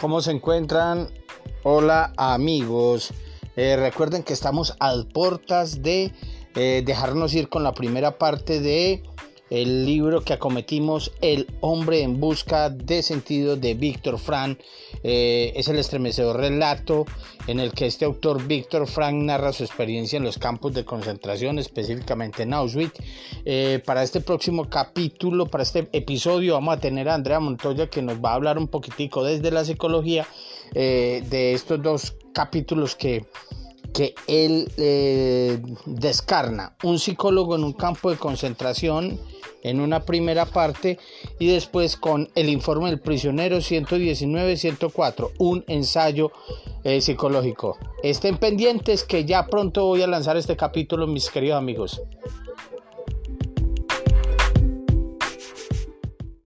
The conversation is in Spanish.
¿Cómo se encuentran? Hola amigos. Eh, recuerden que estamos a puertas de eh, dejarnos ir con la primera parte de el libro que acometimos El hombre en busca de sentido de Víctor Frank. Eh, es el estremecedor relato en el que este autor Víctor Frank narra su experiencia en los campos de concentración, específicamente en Auschwitz. Eh, para este próximo capítulo, para este episodio, vamos a tener a Andrea Montoya que nos va a hablar un poquitico desde la psicología eh, de estos dos capítulos que que él descarna un psicólogo en un campo de concentración en una primera parte y después con el informe del prisionero 119-104, un ensayo eh, psicológico. Estén pendientes que ya pronto voy a lanzar este capítulo, mis queridos amigos.